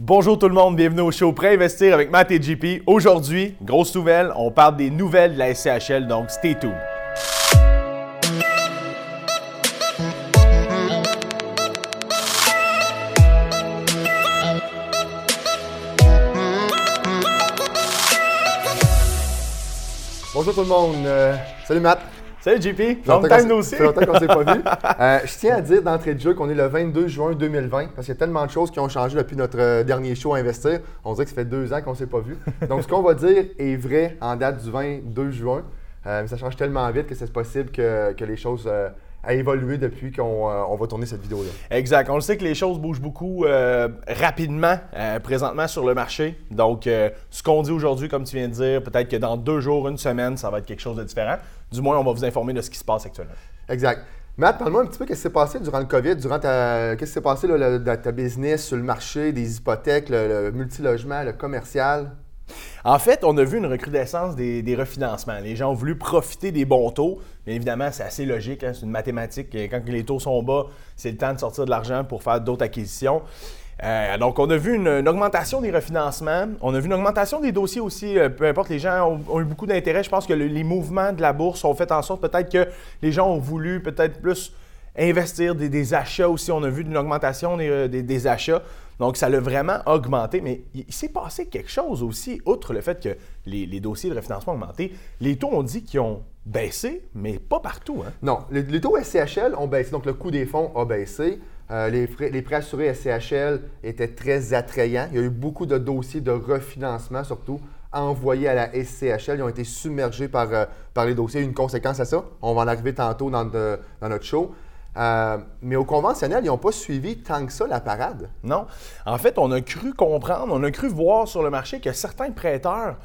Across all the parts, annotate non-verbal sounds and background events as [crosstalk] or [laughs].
Bonjour tout le monde, bienvenue au show Prêt Investir avec Matt et JP. Aujourd'hui, grosse nouvelle, on parle des nouvelles de la SCHL, donc stay tuned. Bonjour tout le monde. Euh, salut Matt. Salut JP, long time aussi. Ça fait longtemps qu'on s'est pas vu. [laughs] Euh, je tiens à dire d'entrée de jeu qu'on est le 22 juin 2020 parce qu'il y a tellement de choses qui ont changé depuis notre euh, dernier show à investir. On dirait que ça fait deux ans qu'on s'est pas vu. Donc ce qu'on va dire est vrai en date du 22 juin. mais ça change tellement vite que c'est possible que, que les choses a évolué depuis qu'on euh, va tourner cette vidéo-là. Exact. On le sait que les choses bougent beaucoup euh, rapidement euh, présentement sur le marché. Donc, ce qu'on dit aujourd'hui, comme tu viens de dire, peut-être que dans deux jours, une semaine, ça va être quelque chose de différent. Du moins, on va vous informer de ce qui se passe actuellement. Exact. Matt, parle-moi un petit peu qu'est-ce qui s'est passé durant le COVID, durant ta. Qu'est-ce qui s'est passé dans ta business, sur le marché, des hypothèques, le, le multilogement, le commercial? En fait, on a vu une recrudescence des, refinancements. Les gens ont voulu profiter des bons taux. Bien évidemment, c'est assez logique, hein, c'est une mathématique. Quand les taux sont bas, c'est le temps de sortir de l'argent pour faire d'autres acquisitions. Euh, donc, on a vu une, augmentation des refinancements. On a vu une augmentation des dossiers aussi. Euh, peu importe, les gens ont, eu beaucoup d'intérêt. Je pense que les mouvements de la bourse ont fait en sorte peut-être que les gens ont voulu peut-être plus investir des, achats aussi. On a vu une augmentation des, euh, des achats. Donc, ça l'a vraiment augmenté. Mais il, s'est passé quelque chose aussi, outre le fait que les, dossiers de refinancement ont augmenté. Les taux, ont dit qu'ils ont baissé, mais pas partout. Hein? Non, les, taux SCHL ont baissé. Donc, le coût des fonds a baissé. Euh, les, les, prêts assurés SCHL étaient très attrayants. Il y a eu beaucoup de dossiers de refinancement, surtout envoyés à la SCHL. Ils ont été submergés par, euh, par les dossiers. Une conséquence à ça, on va en arriver tantôt dans, dans notre show. Euh, mais au conventionnel, ils n'ont pas suivi tant que ça la parade. Non. En fait, on a cru comprendre, on a cru voir sur le marché que certains prêteurs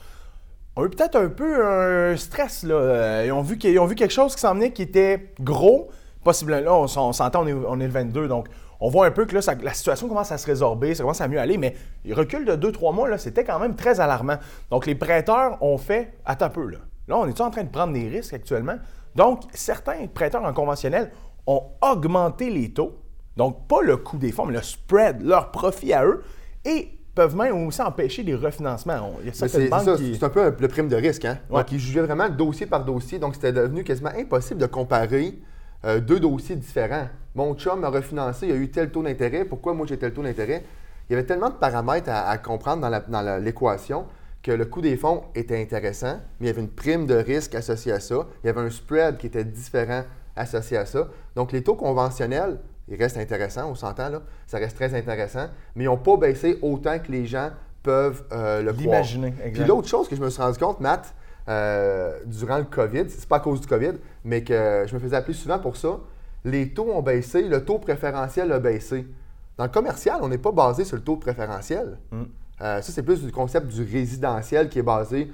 ont eu peut-être un peu un stress. Là. Euh, ils, ont vu ont vu quelque chose qui s'en venait qui était gros. Possiblement, là, on, s'entend, on est, le 22, donc on voit un peu que là, la situation commence à se résorber, ça commence à mieux aller, mais le recul de 2-3 mois, là, c'était quand même très alarmant. Donc les prêteurs ont fait à ta peu. Là, là on est en train de prendre des risques actuellement? Donc, certains prêteurs en conventionnel ont augmenté les taux, donc pas le coût des fonds, mais le spread, leur profit à eux, et peuvent même aussi empêcher des refinancements. c'est un peu le prime de risque. Hein? Donc, ils jugeaient vraiment dossier par dossier. Donc, c'était devenu quasiment impossible de comparer euh, deux dossiers différents. Mon chum m'a refinancé, il a eu tel taux d'intérêt. Pourquoi moi j'ai tel taux d'intérêt? Il y avait tellement de paramètres à, comprendre dans l'équation que le coût des fonds était intéressant, mais il y avait une prime de risque associée à ça. Il y avait un spread qui était différent associé à ça. Donc, les taux conventionnels, ils restent intéressants, on s'entend là, ça reste très intéressant, mais ils n'ont pas baissé autant que les gens peuvent euh, le croire. L'imaginer, Puis l'autre chose que je me suis rendu compte, Matt, euh, durant le COVID, c'est pas à cause du COVID, mais que je me faisais appeler souvent pour ça, les taux ont baissé, le taux préférentiel a baissé. Dans le commercial, on n'est pas basé sur le taux préférentiel. Mm. Euh, ça, c'est plus du concept du résidentiel qui est basé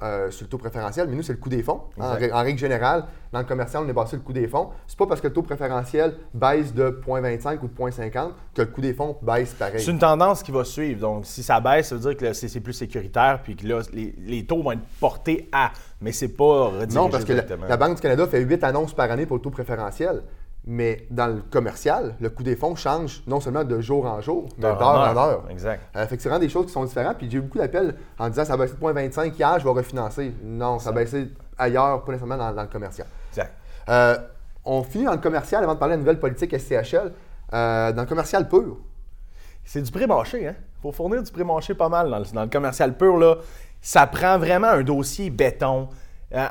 euh, sur le taux préférentiel, mais nous, c'est le coût des fonds. En, règle générale, dans le commercial, on est basé sur le coût des fonds. C'est pas parce que le taux préférentiel baisse de 0,25 ou de 0,50 que le coût des fonds baisse pareil. C'est une tendance qui va suivre. Donc, si ça baisse, ça veut dire que c'est plus sécuritaire, puis que là, les, taux vont être portés à. Mais c'est pas Non, parce que la, Banque du Canada fait 8 annonces par année pour le taux préférentiel. Mais dans le commercial, le coût des fonds change non seulement de jour en jour, mais d'heure en heure. Exact. Euh, fait que c'est vraiment des choses qui sont différentes. Puis j'ai eu beaucoup d'appels en disant ça a baissé de 0.25 hier, je vais refinancer. Non, ça a baissé ailleurs, pas nécessairement dans, le commercial. Exact. Euh, on finit dans le commercial avant de parler de la nouvelle politique SCHL. Euh, dans le commercial pur. C'est du pré-marché, hein? Il faut fournir du pré-marché pas mal dans le, dans le commercial pur. Là. Ça prend vraiment un dossier béton.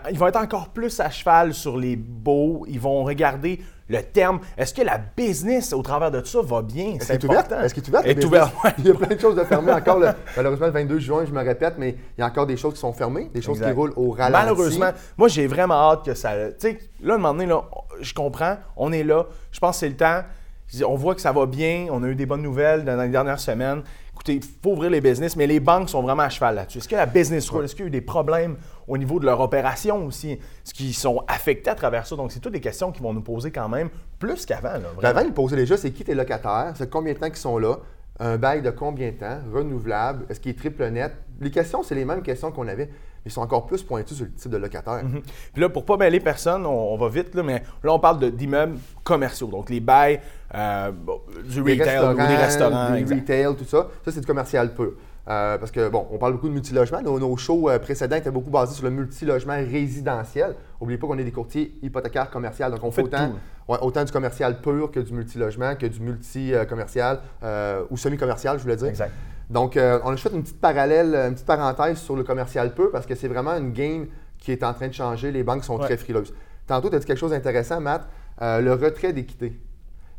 ils vont être encore plus à cheval sur les beaux. Ils vont regarder le terme. Est-ce que la business au travers de tout ça va bien? C'est important. Est-ce que tu est ouvert? Il y a plein de choses de fermer [laughs] encore. malheureusement, le 22 juin, je me répète, mais il y a encore des choses qui sont fermées, des choses qui roulent au ralenti. Malheureusement, moi, j'ai vraiment hâte que ça. Tu sais, là, à un moment donné, là, je comprends, on est là. Je pense que c'est le temps. On voit que ça va bien. On a eu des bonnes nouvelles dans les dernières semaines. Écoutez, il faut ouvrir les business, mais les banques sont vraiment à cheval là-dessus. Est-ce que la business roule? Est-ce qu'il y a eu des problèmes au niveau de leur opération aussi? Est-ce qu'ils sont affectés à travers ça? Donc, c'est toutes des questions qui vont nous poser quand même plus qu'avant. Avant, ils posaient déjà c'est qui tes locataires, c'est combien de temps qu'ils sont là, Un bail de combien de temps? Renouvelable? Est-ce qu'il est triple net? Les questions, c'est les mêmes questions qu'on avait. mais Ils sont encore plus pointus sur le type de locataire. Mhm. Puis là, pour pas mêler personne, on, on va vite, là, mais là, on parle d'immeubles commerciaux. Donc, les bails, euh, du Des retail ou des restaurants. exact. retail, tout ça. Ça, c'est du commercial pur. Euh, parce que, bon, on parle beaucoup de multilogement. Nos, nos shows euh, précédents étaient beaucoup basés sur le multilogement résidentiel. N'oubliez pas qu'on est des courtiers hypothécaires commerciaux. Donc, on, On fait autant, tout. ouais, autant du commercial pur que du multilogement, que du multi-commercial euh, ou semi-commercial, je voulais dire. Exact. Donc, on a fait une petite parallèle, une petite parenthèse sur le commercial peu parce que c'est vraiment une game qui est en train de changer. Les banques sont Ouais. très frileuses. Tantôt, tu as dit quelque chose d'intéressant, Matt, le retrait d'équité.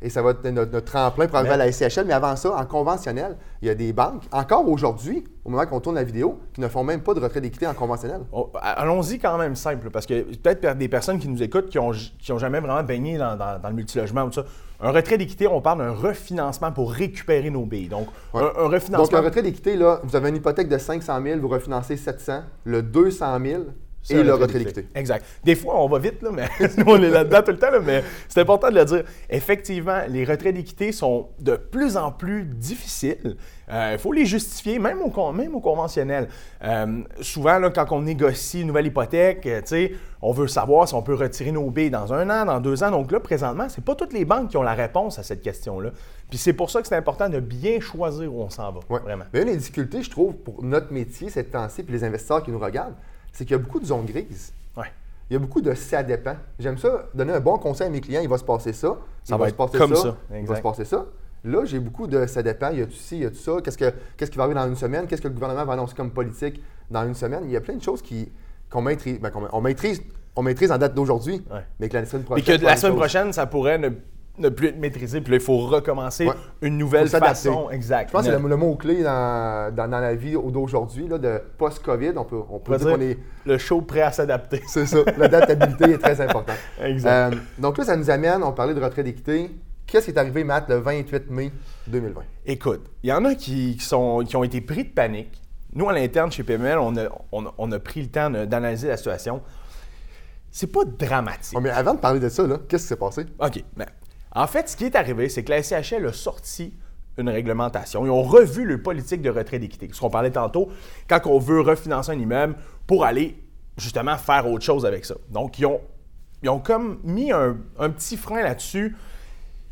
Et ça va être notre, notre tremplin pour arriver Mais- à la SCHL. Mais avant ça, en conventionnel, il y a des banques, encore aujourd'hui, au moment qu'on tourne la vidéo, qui ne font même pas de retrait d'équité en conventionnel. On- Allons-y quand même simple, parce que peut-être des personnes qui nous écoutent qui n'ont qui ont jamais vraiment baigné dans, dans- dans le multilogement ou tout ça. Un retrait d'équité, on parle d'un refinancement pour récupérer nos billes. Donc, Ouais. un, un Donc, refinancement. le retrait d'équité, là, vous avez une hypothèque de 500 000, vous refinancez 700, le 200 000 c'est et un le retrait d'équité. Exact. Des fois, on va vite, là, mais [laughs] nous, on est là-dedans tout le temps, là, mais c'est important de le dire. Effectivement, les retraits d'équité sont de plus en plus difficiles. Il faut les justifier, même au, même au conventionnel. Euh, souvent, là, quand on négocie une nouvelle hypothèque, euh, on veut savoir si on peut retirer nos billes dans un an, dans deux ans. Donc là, présentement, c'est pas toutes les banques qui ont la réponse à cette question-là. Puis c'est pour ça que c'est important de bien choisir où on s'en va, Ouais. vraiment. Mais une des difficultés, je trouve, pour notre métier cette temps-ci, puis les investisseurs qui nous regardent, c'est qu'il y a beaucoup de zones grises. Ouais. Il y a beaucoup de ça dépend. J'aime ça, donner un bon conseil à mes clients, il va se passer ça. Ça il va se passer comme ça, Il va se passer ça. Là, j'ai beaucoup de ça dépend. Il y a tout ci, il y a tout ça. Qu'est-ce, que, qu'est-ce qui va arriver dans une semaine? Qu'est-ce que le gouvernement va annoncer comme politique dans une semaine? Il y a plein de choses qui, qu'on maîtrise, ben, qu'on- on maîtrise. On maîtrise en date d'aujourd'hui, Ouais. mais que la semaine prochaine. que la semaine chose. prochaine, ça pourrait ne, ne plus être maîtrisé. Puis là, il faut recommencer Ouais. une nouvelle façon. Exact. Je pense que c'est le, le mot-clé dans, dans, dans la vie d'aujourd'hui, de post-COVID. On peut, on peut dire dire qu'on est. le show prêt à s'adapter. C'est ça. L'adaptabilité est très importante. [laughs] Exact. Euh, donc là, ça nous amène, on parlait de retrait d'équité. Qu'est-ce qui est arrivé, Matt, le 28 mai 2020? Écoute, il y en a qui, qui sont, qui ont été pris de panique. Nous, à l'interne, chez PML, on a, on a- on a pris le temps d'analyser la situation. C'est pas dramatique. Oh, mais avant de parler de ça, qu'est-ce qui s'est passé? OK. ben, en fait, ce qui est arrivé, c'est que la SCHL a sorti une réglementation. Ils ont revu le politique de retrait d'équité. Ce qu'on parlait tantôt, quand on veut refinancer un immeuble pour aller justement faire autre chose avec ça. Donc, ils ont, ils ont comme mis un, un petit frein là-dessus.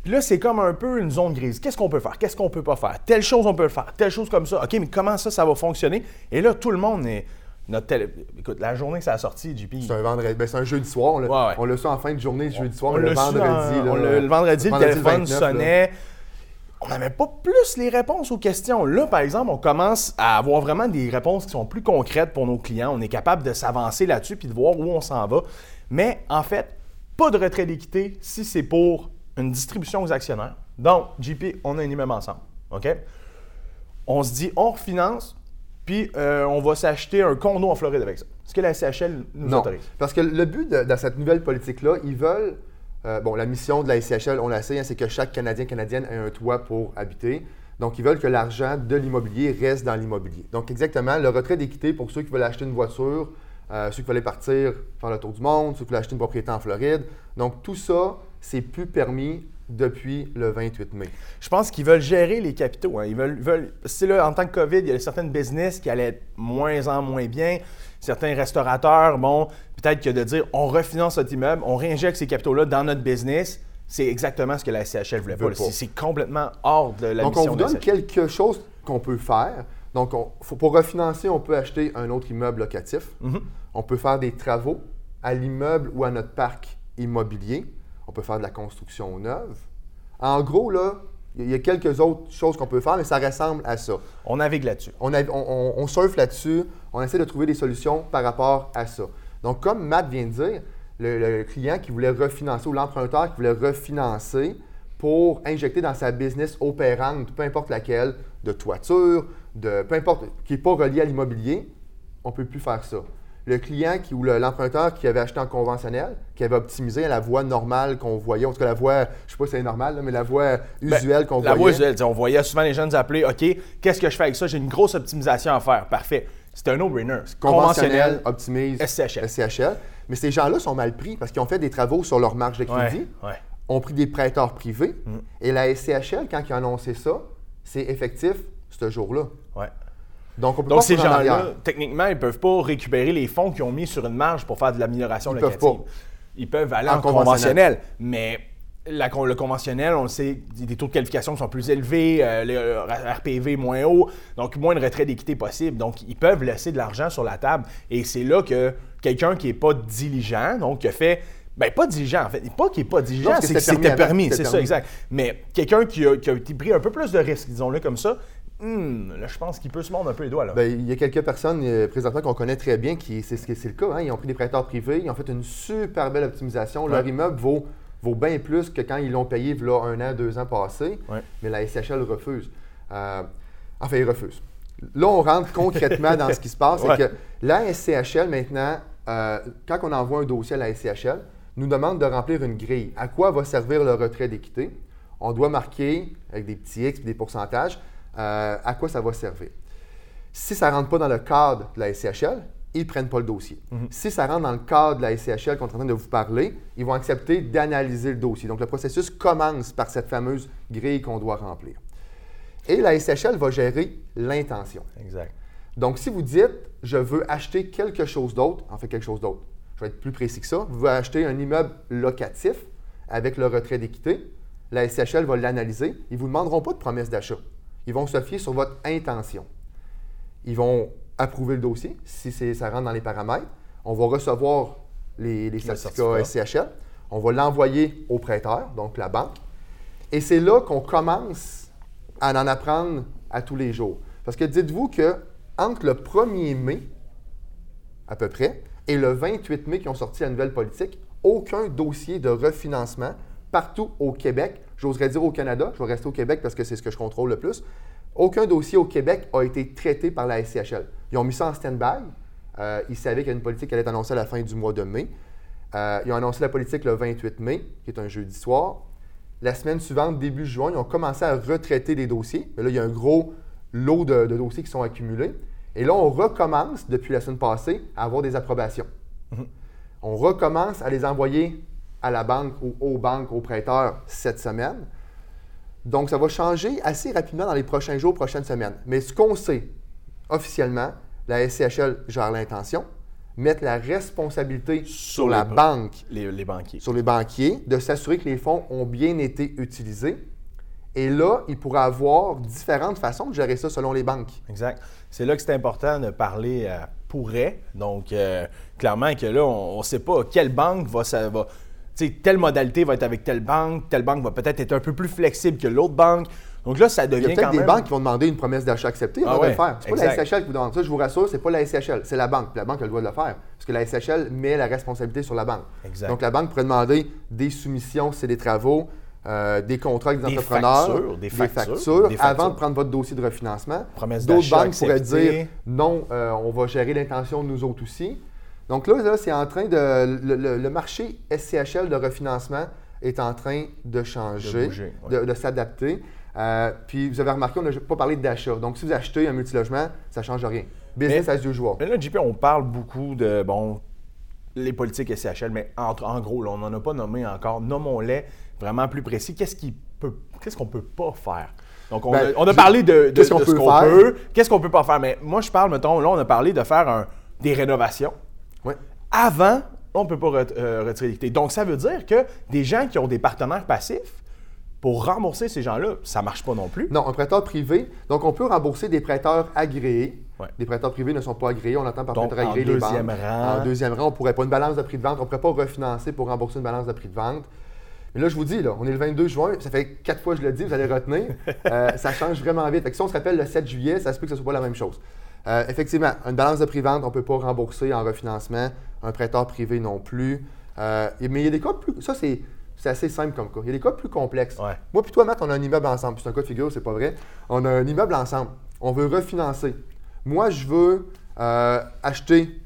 Puis là, c'est comme un peu une zone grise. Qu'est-ce qu'on peut faire? Qu'est-ce qu'on peut pas faire? Telle chose, on peut le faire. Telle chose comme ça. OK, mais comment ça, ça va fonctionner? Et là, tout le monde est. Notre télé- Écoute, la journée que ça a sorti, JP. C'est un vendredi, ben, c'est un jeudi soir. On l'a, Ouais, ouais. on su en fin de journée, jeudi soir, On le vendredi. en- là, on l'a- le vendredi, le téléphone 29, là. sonnait. On n'avait pas plus les réponses aux questions. Là, par exemple, on commence à avoir vraiment des réponses qui sont plus concrètes pour nos clients. On est capable de s'avancer là-dessus puis de voir où on s'en va. Mais en fait, pas de retrait d'équité si c'est pour une distribution aux actionnaires. Donc, JP, on a un immeuble ensemble. OK? On se dit, on refinance, puis euh, on va s'acheter un condo en Floride avec ça. Est-ce que la CHL nous Non, autorise? parce que le but de, dans cette nouvelle politique-là, ils veulent. euh, bon, la mission de la SCHL, on la sait, hein, c'est que chaque Canadien, Canadienne ait un toit pour habiter. Donc, ils veulent que l'argent de l'immobilier reste dans l'immobilier. Donc, exactement, le retrait d'équité pour ceux qui veulent acheter une voiture, euh, ceux qui veulent partir faire le tour du monde, ceux qui veulent acheter une propriété en Floride. Donc, tout ça, c'est plus permis depuis le 28 mai. Je pense qu'ils veulent gérer les capitaux. hein. Ils veulent, veulent- c'est là, en tant que COVID, il y a certaines business qui allaient être moins en moins bien. Certains restaurateurs, bon, peut-être que de dire on refinance notre immeuble, on réinjecte ces capitaux-là dans notre business, c'est exactement ce que la CHL voulait pas. C'est, complètement hors de la Donc, on vous de la donne quelque chose qu'on peut faire. Donc, on- faut- pour refinancer, on peut acheter un autre immeuble locatif. Mhm. On peut faire des travaux à l'immeuble ou à notre parc immobilier. On peut faire de la construction neuve. En gros, là, il y a quelques autres choses qu'on peut faire, mais ça ressemble à ça. On navigue là-dessus. On, a- on- on- on surfe là-dessus, on essaie de trouver des solutions par rapport à ça. Donc, comme Matt vient de dire, le, le client qui voulait refinancer ou l'emprunteur qui voulait refinancer pour injecter dans sa business opérante, peu importe laquelle, de toiture, de peu importe, qui n'est pas relié à l'immobilier, on ne peut plus faire ça. Le client qui, ou le- l'emprunteur qui avait acheté en conventionnel, qui avait optimisé à la voie normale qu'on voyait, en tout cas la voie, je ne sais pas si c'est normal, là, mais la voie Ben, usuelle qu'on La voyait. voie usuelle, on voyait souvent les jeunes nous appeler OK, qu'est-ce que je fais avec ça? J'ai une grosse optimisation à faire. Parfait. C'est un no-brainer. Conventionnel. optimise, SCHL. SCHL. Mais ces gens-là sont mal pris parce qu'ils ont fait des travaux sur leur marge de crédit, Ouais, ouais. ont pris des prêteurs privés. Mm. Et la SCHL, quand ils ont annoncé ça, c'est effectif ce jour-là. Ouais. Donc, on peut Donc, pas ces gens-là, techniquement, ils ne peuvent pas récupérer les fonds qu'ils ont mis sur une marge pour faire de l'amélioration Ils peuvent locative. pas. Ils peuvent aller En en, conventionnel. conventionnel. Mais la le conventionnel, on le sait, des taux de qualification qui sont plus élevés, euh, le RPV moins haut, donc moins de retrait d'équité possible. Donc, ils peuvent laisser de l'argent sur la table. Et c'est là que quelqu'un qui n'est pas diligent, donc qui a fait. Ben, pas diligent, en fait. Pas qui n'est pas diligent, c'est que c'était permis c'était C'est ça, exact. Mais quelqu'un qui a, qui a pris un peu plus de risques, disons-le comme ça, hmm, là, je pense qu'il peut se mordre un peu les doigts. Là. Ben, il y a quelques personnes euh, présentement qu'on connaît très bien qui c'est ce que c'est le cas. hein. Ils ont pris des prêteurs privés, ils ont fait une super belle optimisation. Leur immeuble vaut, vaut bien plus que quand ils l'ont payé là, un an, deux ans passés. Ouais. Mais la SCHL refuse. Euh, enfin, ils refusent. Là, on rentre concrètement dans ce qui se passe. Ouais. C'est que la SCHL, maintenant, euh, quand on envoie un dossier à la SCHL, nous demande de remplir une grille. À quoi va servir le retrait d'équité? On doit marquer, avec des petits X et des pourcentages, euh, à quoi ça va servir? Si ça ne rentre pas dans le cadre de la SCHL, ils ne prennent pas le dossier. Si ça rentre dans le cadre de la SCHL qu'on est en train de vous parler, ils vont accepter d'analyser le dossier. Donc, le processus commence par cette fameuse grille qu'on doit remplir. Et la SCHL va gérer l'intention. Exact. Donc, si vous dites, je veux acheter quelque chose d'autre, en fait quelque chose d'autre, je vais être plus précis que ça, vous voulez acheter un immeuble locatif avec le retrait d'équité, la SCHL va l'analyser. Ils ne vous demanderont pas de promesse d'achat. Ils vont se fier sur votre intention. Ils vont approuver le dossier si ça rentre dans les paramètres. On va recevoir les, les certificats certificat. SCHL. On va l'envoyer au prêteur, donc la banque. Et c'est là qu'on commence à en apprendre à tous les jours. Parce que dites-vous que entre le 1er mai, à peu près, et le 28 mai qui ont sorti la nouvelle politique, aucun dossier de refinancement partout au Québec, j'oserais dire au Canada, je vais rester au Québec parce que c'est ce que je contrôle le plus, aucun dossier au Québec a été traité par la SCHL. Ils ont mis ça en stand-by. Euh, ils savaient qu'il y a une politique qui allait être annoncée à la fin du mois de mai. Euh, ils ont annoncé la politique le 28 mai, qui est un jeudi soir. La semaine suivante, début juin, ils ont commencé à retraiter des dossiers. Mais là, il y a un gros lot de, de dossiers qui sont accumulés. Et là, on recommence, depuis la semaine passée, à avoir des approbations. On recommence à les envoyer à la banque ou aux banques, aux prêteurs cette semaine. Donc, ça va changer assez rapidement dans les prochains jours, prochaines semaines. Mais ce qu'on sait officiellement, la SCHL gère l'intention, mettre la responsabilité sur, Sur la les- banque Les, les banquiers. sur les banquiers, de s'assurer que les fonds ont bien été utilisés. Et là, il pourra avoir différentes façons de gérer ça selon les banques. Exact. C'est là que c'est important de parler à pourrait. Donc, euh, clairement que là, on ne sait pas quelle banque va. Ça, va telle modalité va être avec telle banque, telle banque va peut-être être un peu plus flexible que l'autre banque. Donc là, ça Il y a devient peut-être des même... banques qui vont demander une promesse d'achat acceptée, on Ah va ouais, le faire. C'est pas exact. la SCHL qui vous demande ça, je vous rassure, c'est pas la SCHL, c'est la banque. La banque a le droit de le faire. Parce que la SCHL met la responsabilité sur la banque. Exact. Donc la banque pourrait demander des soumissions, c'est des travaux, euh, des contrats avec des, Des entrepreneurs, factures, des factures, factures, des avant factures. de prendre votre dossier de refinancement. Promesse D'autres banques pourraient dire non, euh, on va gérer l'intention de nous autres aussi. Donc là, là c'est en train de. Le, le- le marché SCHL de refinancement est en train de changer, De bouger, ouais. de, de s'adapter. Euh, puis vous avez remarqué, on n'a pas parlé d'achat. Donc si vous achetez un multilogement, ça ne change rien. Business Mais- as usual. Mais là, JP, on parle beaucoup de, bon, les politiques SCHL, mais entre, en gros, là, on n'en a pas nommé encore. Nommons-les vraiment plus précis. Qu'est-ce qui peut, qu'est-ce qu'on peut pas faire? Donc, on, Ben, a, on a parlé de, de- qu'est-ce qu'on de ce peut qu'on faire? peut, qu'est-ce qu'on peut pas faire? Mais moi, je parle, mettons, là, on a parlé de faire un- des rénovations. Avant, on ne peut pas ret- euh, retirer l'équité. Donc, ça veut dire que des gens qui ont des partenaires passifs, pour rembourser ces gens-là, ça ne marche pas non plus. Non, un prêteur privé. Donc, on peut rembourser des prêteurs agréés. Ouais. Les prêteurs privés ne sont pas agréés. On entend par Donc, prêteur agréé les deuxième banques. rang. En deuxième rang, on pourrait pas une balance de prix de vente. On ne pourrait pas refinancer pour rembourser une balance de prix de vente. Mais là, je vous dis, là, on est le 22 juin. Ça fait quatre fois que je le dis, vous allez retenir. [laughs] Euh, ça change vraiment vite. Fait que si on se rappelle le 7 juillet, ça se peut que ce ne soit pas la même chose. Euh, effectivement, une balance de prix de vente, on ne peut pas rembourser en refinancement. Un prêteur privé non plus. Euh, mais il y a des cas plus. Ça, c'est. Assez simple comme cas. Il y a des cas plus complexes. Ouais. Moi puis toi, Matt, on a un immeuble ensemble. C'est un cas de figure, c'est pas vrai. On a un immeuble ensemble. On veut refinancer. Moi, je veux euh, acheter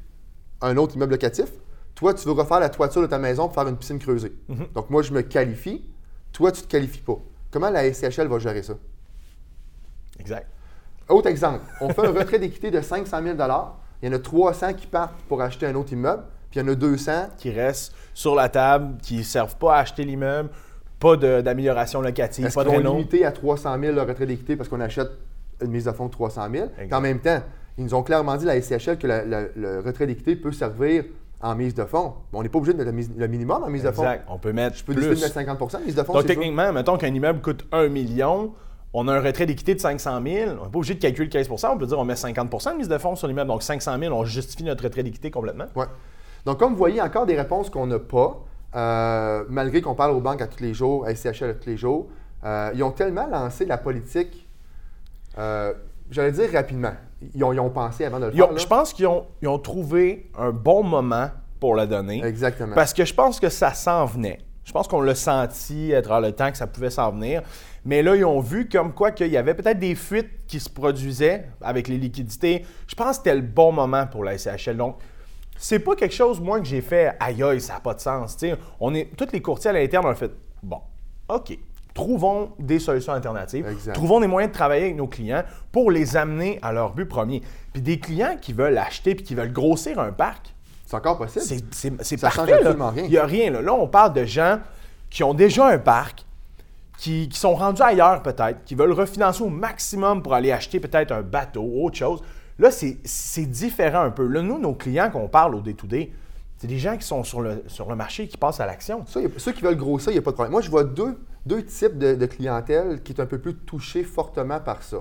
un autre immeuble locatif. Toi, tu veux refaire la toiture de ta maison pour faire une piscine creusée. Donc, moi, je me qualifie. Toi, tu ne te qualifies pas. Comment la SCHL va gérer ça? Exact. Autre exemple, on fait un [laughs] retrait d'équité de 500 000 Il y en a 300 qui partent pour acheter un autre immeuble, puis il y en a 200 Qui restent sur la table, qui ne servent pas à acheter l'immeuble, pas d'amélioration locative, Est-ce pas de réno. limiter à 300 000 le retrait d'équité parce qu'on achète une mise de fonds de 300 000? Puis Exact. en même temps, ils nous ont clairement dit, la SCHL, que la- la- le retrait d'équité peut servir en mise de fonds. On n'est pas obligé de mettre le, minimum en mise de fonds. Exact. On peut mettre Je peux décider de plus. mettre 50% de mise de fonds. Donc, sûr. techniquement, mettons qu'un immeuble coûte 1 million, on a un retrait d'équité de 500 000, on n'est pas obligé de calculer 15% on peut dire on met 50% de mise de fonds sur l'immeuble. Donc, 500 000, on justifie notre retrait d'équité complètement. Ouais. Donc, comme vous voyez, encore des réponses qu'on n'a pas, euh, malgré qu'on parle aux banques à tous les jours, à SCHL à tous les jours. Euh, ils ont tellement lancé la politique, euh, j'allais dire rapidement. Ils ont, ils ont pensé avant de le Ils faire. je pense qu'ils ont, ils ont trouvé un bon moment pour la donner. Exactement. Parce que je pense que ça s'en venait. Je pense qu'on l'a senti à travers le temps que ça pouvait s'en venir. Mais là, ils ont vu comme quoi qu'il y avait peut-être des fuites qui se produisaient avec les liquidités. Je pense que c'était le bon moment pour la SCHL. Donc, c'est pas quelque chose, moi, que j'ai fait aïe aïe, ça n'a pas de sens. Tu sais, on est, tous les courtiers à l'interne ont fait bon, OK, trouvons des solutions alternatives. Exact. Trouvons des moyens de travailler avec nos clients pour les amener à leur but premier. Puis des clients qui veulent acheter puis qui veulent grossir un parc, C'est encore possible. c'est, Ça change parfait. là. absolument rien. Il n'y a rien. Là. Là, on parle de gens qui ont déjà un parc, qui, qui sont rendus ailleurs peut-être, qui veulent refinancer au maximum pour aller acheter peut-être un bateau, autre chose. Là, c'est, différent un peu. Là, nous, nos clients qu'on parle au day-to-day, c'est des gens qui sont sur le, sur le marché, qui passent à l'action. Ceux qui veulent grossir, il n'y a pas de problème. Moi, je vois deux, deux types de, de clientèle qui est un peu plus touchés fortement par ça.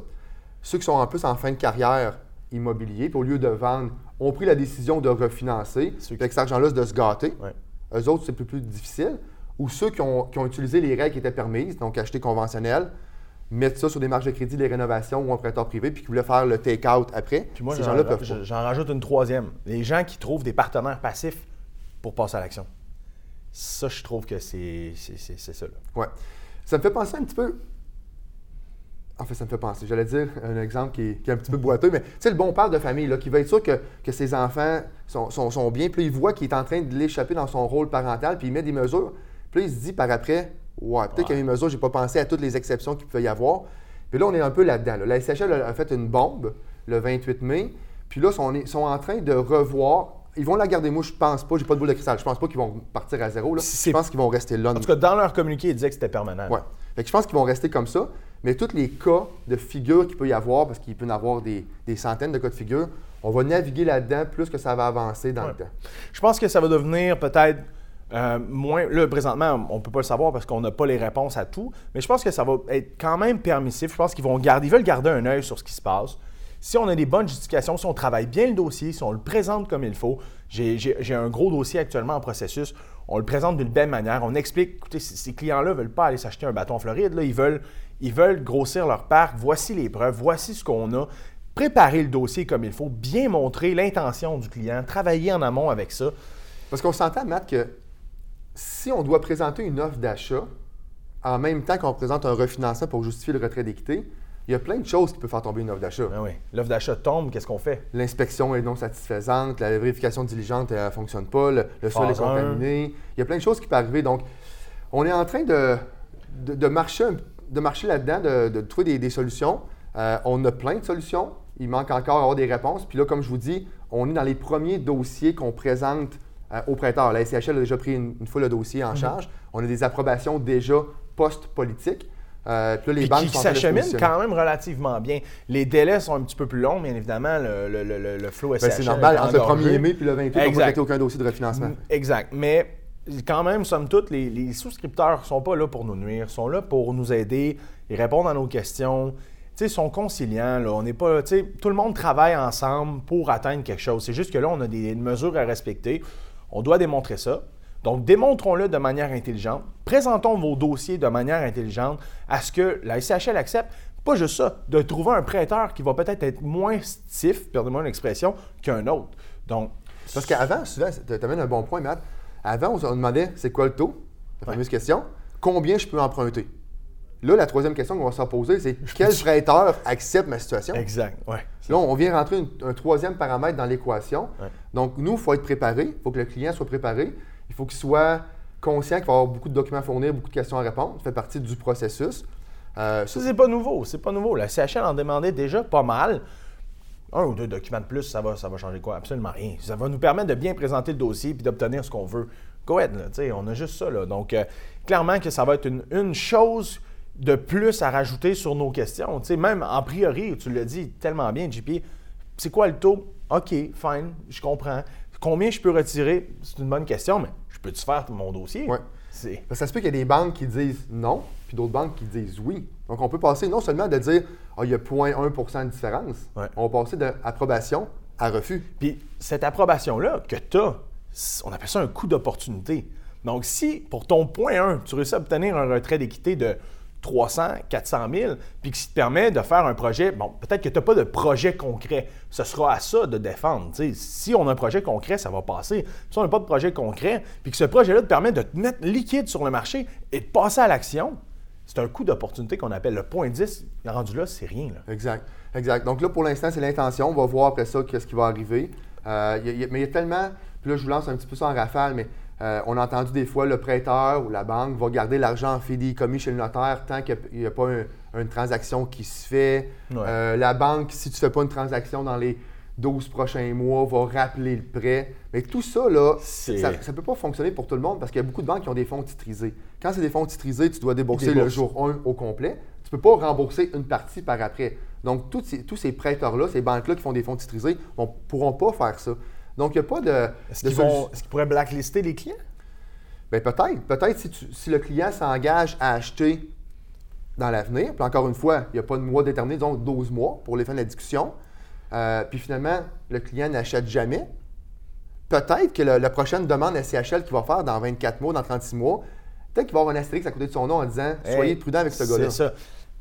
Ceux qui sont en plus en fin de carrière immobilier, puis au lieu de vendre, ont pris la décision de refinancer, Ceux qui- avec cet argent-là, de se gâter. Ouais. Eux autres, c'est plus, plus difficile. Ou ceux qui ont, qui ont utilisé les règles qui étaient permises, donc acheter conventionnel, mettre ça sur des marges de crédit, les rénovations ou un prêteur privé, puis qui voulaient faire le take-out après. Puis moi, Ces j'en, gens-là peuvent pas. j'en rajoute une troisième. Les gens qui trouvent des partenaires passifs pour passer à l'action. Ça, je trouve que c'est, ça. là. Ouais. Ça me fait penser un petit peu. En fait, ça me fait penser. J'allais dire un exemple qui est, qui est un petit peu boiteux, mais tu sais, le bon père de famille, là, qui va être sûr que, que ses enfants sont, sont- sont bien, puis il voit qu'il est en train de l'échapper dans son rôle parental, puis il met des mesures. Puis là, il se dit par après, ouais, peut-être y a des mesures, j'ai pas pensé à toutes les exceptions qu'il peut y avoir. Puis là, on est un peu là-dedans. là. La SHL a fait une bombe le 28 mai, puis là, ils sont, en train de revoir. Ils vont la garder. Moi, je pense pas, j'ai pas de boule de cristal. Je pense pas qu'ils vont partir à zéro. Là. Je pense qu'ils vont rester là. En tout cas, dans leur communiqué, ils disaient que c'était permanent. Ouais. Fait que je pense qu'ils vont rester comme ça. Mais tous les cas de figure qu'il peut y avoir, parce qu'il peut y en avoir des, des centaines de cas de figure, on va naviguer là-dedans plus que ça va avancer dans Ouais. le temps. Je pense que ça va devenir peut-être euh, moins. Là, présentement, on ne peut pas le savoir parce qu'on n'a pas les réponses à tout, mais je pense que ça va être quand même permissif. Je pense qu'ils vont garder, ils veulent garder un œil sur ce qui se passe. Si on a des bonnes justifications, si on travaille bien le dossier, si on le présente comme il faut, j'ai un gros dossier actuellement en processus, on le présente d'une belle manière, on explique, écoutez, ces clients-là ne veulent pas aller s'acheter un bâton en Floride, là, ils, veulent, ils veulent grossir leur parc, voici les preuves, voici ce qu'on a, préparer le dossier comme il faut, bien montrer l'intention du client, travailler en amont avec ça. Parce qu'on s'entend, Matt, que si on doit présenter une offre d'achat en même temps qu'on présente un refinancement pour justifier le retrait d'équité, il y a plein de choses qui peuvent faire tomber une offre d'achat. Ah oui. L'offre d'achat tombe, qu'est-ce qu'on fait? L'inspection est non satisfaisante, la vérification diligente ne fonctionne pas, le, le sol est contaminé. Il y a plein de choses qui peuvent arriver. Donc, on est en train de, de, de marcher, de marcher là-dedans, de, de trouver des, des solutions. Euh, on a plein de solutions. Il manque encore à avoir des réponses. Puis là, comme je vous dis, on est dans les premiers dossiers qu'on présente euh, aux prêteurs. La SCHL a déjà pris une, une fois le dossier Mhm. en charge. On a des approbations déjà post-politiques. Euh, puis là, les Puis banques qui sont en train de se s'achemine positionner. quand même relativement bien. Les délais sont un petit peu plus longs, bien évidemment, le, le, le, le- le flow Ben, SCHL c'est normal. Entre le engorgé. 1er mai et le 28, on traité aucun dossier de refinancement. Mm, Exact. Mais quand même, somme toute, les, les souscripteurs ne sont pas là pour nous nuire, ils sont là pour nous aider, ils répondent à nos questions. Tu sais, ils sont conciliants. Là. On n'est pas, tout le monde travaille ensemble pour atteindre quelque chose. C'est juste que là, on a des mesures à respecter. On doit démontrer ça. Donc, démontrons-le de manière intelligente. Présentons vos dossiers de manière intelligente à ce que la SCHL accepte. Pas juste ça, de trouver un prêteur qui va peut-être être moins stiff, perdez-moi l'expression, qu'un autre. Donc, Parce qu'avant, souvent, tu amènes un bon point, Matt. Avant, on se demandait c'est quoi le taux? La fameuse question. Combien je peux emprunter? Là, la troisième question qu'on va se poser, c'est [laughs] quel prêteur accepte ma situation? Exact. Ouais. Là, on vient rentrer une- un troisième paramètre dans l'équation. Ouais. Donc, nous, il faut être préparé. Il faut que le client soit préparé. Il faut qu'il soit conscient qu'il va y avoir beaucoup de documents à fournir, beaucoup de questions à répondre. Ça fait partie du processus. Euh, Ça, c'est pas nouveau. C'est pas nouveau. La CHL en demandait déjà pas mal. Un ou deux documents de plus, ça va, ça va changer quoi? Absolument rien. Ça va nous permettre de bien présenter le dossier et d'obtenir ce qu'on veut. go ahead, là, on a juste ça. Là. Donc, euh, clairement que ça va être une, une chose de plus à rajouter sur nos questions. Tu sais, même en priori, tu l'as dit tellement bien, JP, c'est quoi le taux? OK, fine, je comprends. Combien je peux retirer? C'est une bonne question, mais je peux-tu faire mon dossier? Ouais. Ça se peut qu'il y a des banques qui disent non, puis d'autres banques qui disent oui. Donc, on peut passer non seulement de dire Ah, il y a 0.1% de différence, Ouais. on va passer d'approbation à refus. Puis cette approbation-là que tu as, on appelle ça un coût d'opportunité. Donc, si pour ton point 1, tu réussis à obtenir un retrait d'équité de 300, 400 000, puis ça te permet de faire un projet, bon, peut-être que tu n'as pas de projet concret. Ce sera à ça de défendre. Si on a un projet concret, ça va passer. Si on n'a pas de projet concret, puis que ce projet-là te permet de te mettre liquide sur le marché et de passer à l'action, c'est un coût d'opportunité qu'on appelle le point 10. Rendu là, c'est rien. Là. Exact. Exact. Donc là, pour l'instant, c'est l'intention. On va voir après ça qu'est-ce qui va arriver. Euh, mais il y a tellement. Puis là, je vous lance un petit peu ça en rafale, mais euh, on a entendu des fois le prêteur ou la banque va garder l'argent en commis chez le notaire tant qu'il n'y a, pas un- une transaction qui se fait. Ouais. Euh, la banque, si tu ne fais pas une transaction dans les 12 prochains mois, va rappeler le prêt. Mais tout ça, là, ça ne peut pas fonctionner pour tout le monde parce qu'il y a beaucoup de banques qui ont des fonds titrisés. Quand c'est des fonds titrisés, tu dois débourser le jour 1 au complet. Tu ne peux pas rembourser une partie par après. Donc, tous ces, tous ces prêteurs-là, ces banques-là qui font des fonds titrisés, ne pourront pas faire ça. Donc, il n'y a pas de. Est-ce qu'ils, est-ce qu'ils pourraient blacklister les clients? ben, peut-être. Peut-être si, le client s'engage à acheter dans l'avenir, puis encore une fois, il n'y a pas de mois déterminé, disons 12 mois pour les fins de la discussion, euh, puis finalement, le client n'achète jamais, peut-être que le- la prochaine demande à CHL qu'il va faire dans 24 mois, dans 36 mois, peut-être qu'il va avoir un astérix à côté de son nom en disant Soyez Hey, prudent avec ce gars-là. C'est ça.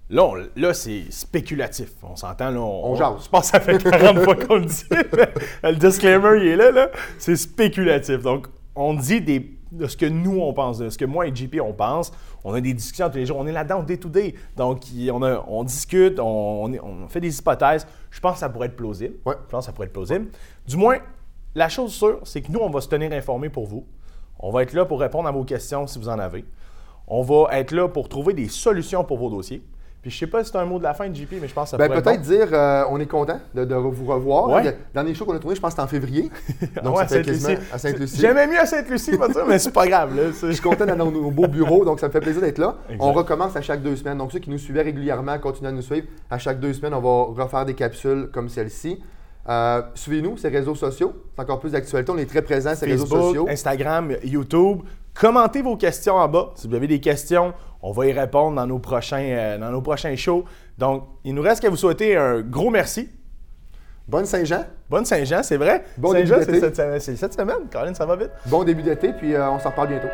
Là, on- là, c'est spéculatif. On s'entend, là. On, On jase. Je pense que ça fait 40 fois qu'on le dit. [laughs] le disclaimer, il est là, là. C'est spéculatif. Donc, on dit des, de ce que nous, on pense, de ce que moi et JP, on pense. On a des discussions tous les jours. On est là-dedans, day to day. Donc, on, a- on discute, on, on fait des hypothèses. Je pense que ça pourrait être plausible. Ouais. Je pense que ça pourrait être plausible. Du moins, la chose sûre, c'est que nous, on va se tenir informés pour vous. On va être là pour répondre à vos questions si vous en avez. On va être là pour trouver des solutions pour vos dossiers. Puis je sais pas si c'est un mot de la fin de JP, mais je pense que ça Ben, peut-être bon. dire euh, on est content de, de vous revoir. Ouais. Le dernier show qu'on a tourné, je pense que c'était en février. [laughs] Donc, Ouais, Sainte-Lucie. quasiment à Sainte-Lucie. J'aimais mieux à Sainte-Lucie, mais c'est pas grave. Là. Je suis content dans nos, beaux bureaux, donc ça me fait plaisir d'être là. Exact. On recommence à chaque deux semaines. Donc, ceux qui nous suivaient régulièrement, continuent à nous suivre. À chaque deux semaines, on va refaire des capsules comme celle-ci. Euh, Suivez-nous, ces réseaux sociaux. C'est encore plus d'actualité. On est très présents sur ces réseaux sociaux. Instagram, YouTube. Commentez vos questions en bas. Si vous avez des questions, on va y répondre dans nos prochains, euh, dans nos prochains shows. Donc, il nous reste qu'à vous souhaiter un gros merci. Bonne Saint-Jean, Bonne Saint-Jean, c'est vrai? Bon Saint-Jean, début c'est d'été. cette, semaine- c'est cette semaine. Colin, ça va vite? bon début d'été, puis euh, on s'en reparle bientôt.